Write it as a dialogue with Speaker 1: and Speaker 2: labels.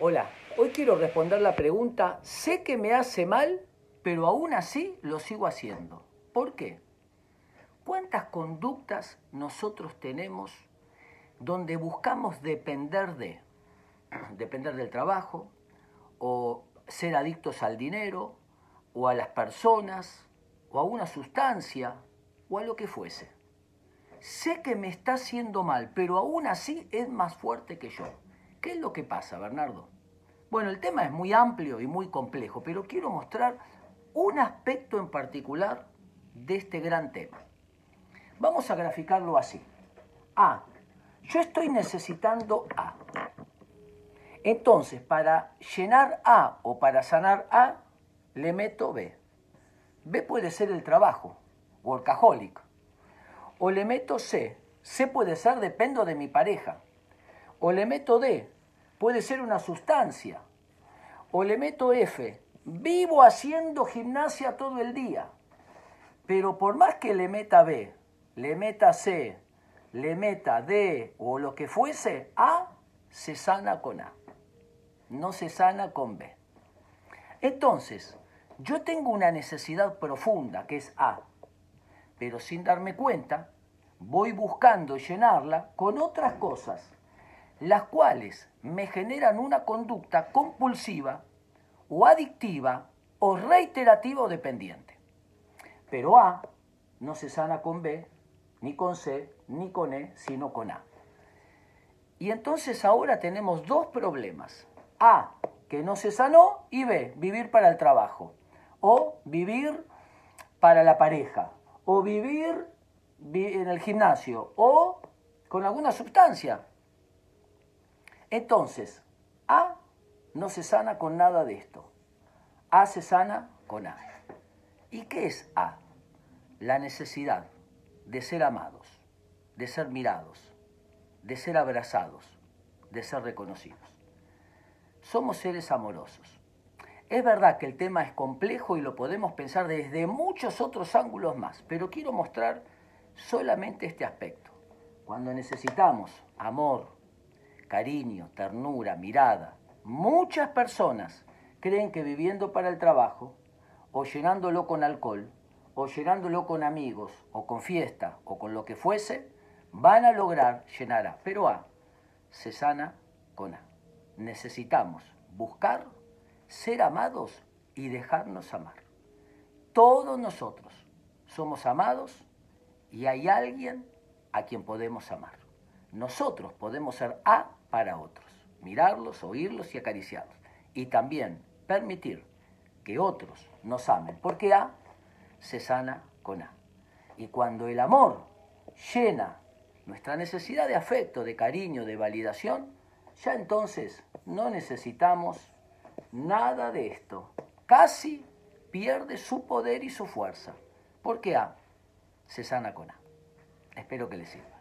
Speaker 1: Hola, hoy quiero responder la pregunta, sé que me hace mal, pero aún así lo sigo haciendo. ¿Por qué? ¿Cuántas conductas nosotros tenemos donde buscamos depender de? Depender del trabajo, o ser adictos al dinero, o a las personas, o a una sustancia, o a lo que fuese. Sé que me está haciendo mal, pero aún así es más fuerte que yo. ¿Qué es lo que pasa, Bernardo? Bueno, el tema es muy amplio y muy complejo, pero quiero mostrar un aspecto en particular de este gran tema. Vamos a graficarlo así. A. Yo estoy necesitando A. Entonces, para llenar A o para sanar A, le meto B. B puede ser el trabajo, workaholic. O le meto C. C puede ser dependo de mi pareja. O le meto D. Puede ser una sustancia. O le meto F. Vivo haciendo gimnasia todo el día. Pero por más que le meta B, le meta C, le meta D o lo que fuese, A se sana con A. No se sana con B. Entonces, yo tengo una necesidad profunda que es A, pero sin darme cuenta, voy buscando llenarla con otras cosas, las cuales me generan una conducta compulsiva o adictiva o reiterativa o dependiente. Pero A no se sana con B, ni con C, ni con E, sino con A. Y entonces ahora tenemos dos problemas. A, que no se sanó, y B, vivir para el trabajo, o vivir para la pareja, o vivir en el gimnasio, o con alguna sustancia. Entonces, A no se sana con nada de esto. A se sana con A. ¿Y qué es A? La necesidad de ser amados, de ser mirados, de ser abrazados, de ser reconocidos. Somos seres amorosos. Es verdad que el tema es complejo y lo podemos pensar desde muchos otros ángulos más, pero quiero mostrar solamente este aspecto. Cuando necesitamos amor, cariño, ternura, mirada, muchas personas creen que viviendo para el trabajo o llenándolo con alcohol o llenándolo con amigos, o con fiesta, o con lo que fuese, van a lograr llenar A. Pero A se sana con A. Necesitamos buscar, ser amados y dejarnos amar. Todos nosotros somos amados y hay alguien a quien podemos amar. Nosotros podemos ser A para otros, mirarlos, oírlos y acariciarlos. Y también permitir que otros nos amen, porque A se sana con A. Y cuando el amor llena nuestra necesidad de afecto, de cariño, de validación, ya entonces no necesitamos nada de esto. Casi pierde su poder y su fuerza, porque A se sana con A. Espero que les sirva.